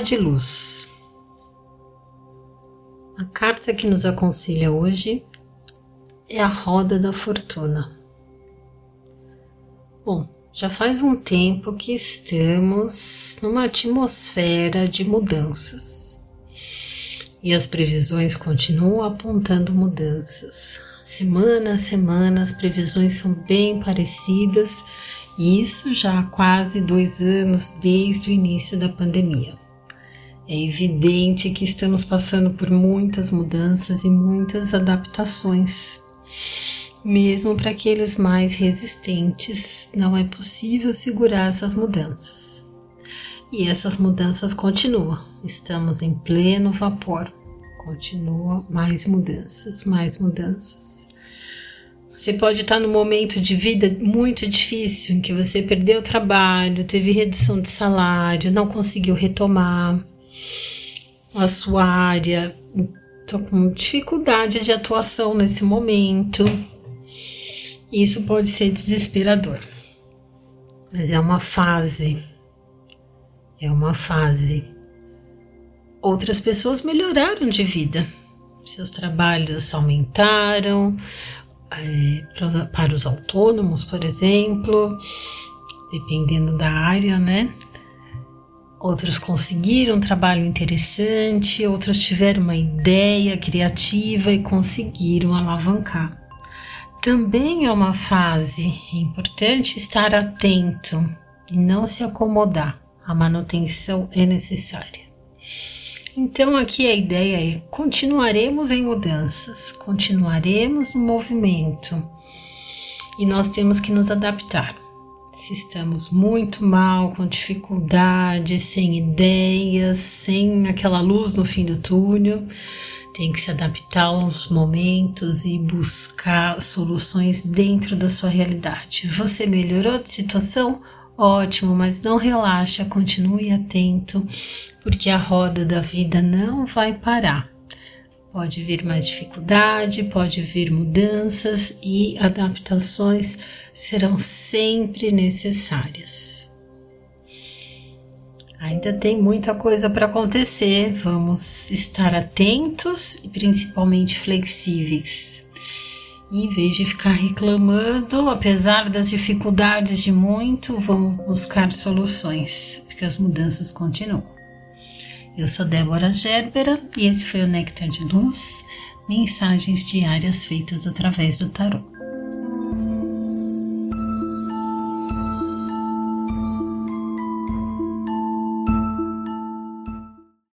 De Luz. A carta que nos aconselha hoje é a Roda da Fortuna. Bom, já faz um tempo que estamos numa atmosfera de mudanças e as previsões continuam apontando mudanças. Semana a semana as previsões são bem parecidas e isso já há quase dois anos desde o início da pandemia. É evidente que estamos passando por muitas mudanças e muitas adaptações. Mesmo para aqueles mais resistentes, não é possível segurar essas mudanças. E essas mudanças continuam. Estamos em pleno vapor. Continua mais mudanças, mais mudanças. Você pode estar num momento de vida muito difícil em que você perdeu o trabalho, teve redução de salário, não conseguiu retomar a sua área, estou com dificuldade de atuação nesse momento. Isso pode ser desesperador, mas é uma fase. É uma fase. Outras pessoas melhoraram de vida, seus trabalhos aumentaram, é, para os autônomos, por exemplo, dependendo da área, né? Outros conseguiram um trabalho interessante, outros tiveram uma ideia criativa e conseguiram alavancar. Também é uma fase importante estar atento e não se acomodar. A manutenção é necessária. Então, aqui a ideia é: continuaremos em mudanças, continuaremos no movimento e nós temos que nos adaptar. Se estamos muito mal, com dificuldade, sem ideias, sem aquela luz no fim do túnel, tem que se adaptar aos momentos e buscar soluções dentro da sua realidade. Você melhorou de situação? Ótimo, mas não relaxa, continue atento, porque a roda da vida não vai parar. Pode vir mais dificuldade, pode vir mudanças e adaptações serão sempre necessárias. Ainda tem muita coisa para acontecer, vamos estar atentos e principalmente flexíveis. Em vez de ficar reclamando, apesar das dificuldades de muito, vamos buscar soluções, porque as mudanças continuam. Eu sou Débora Gerbera e esse foi o Nectar de Luz, mensagens diárias feitas através do tarot.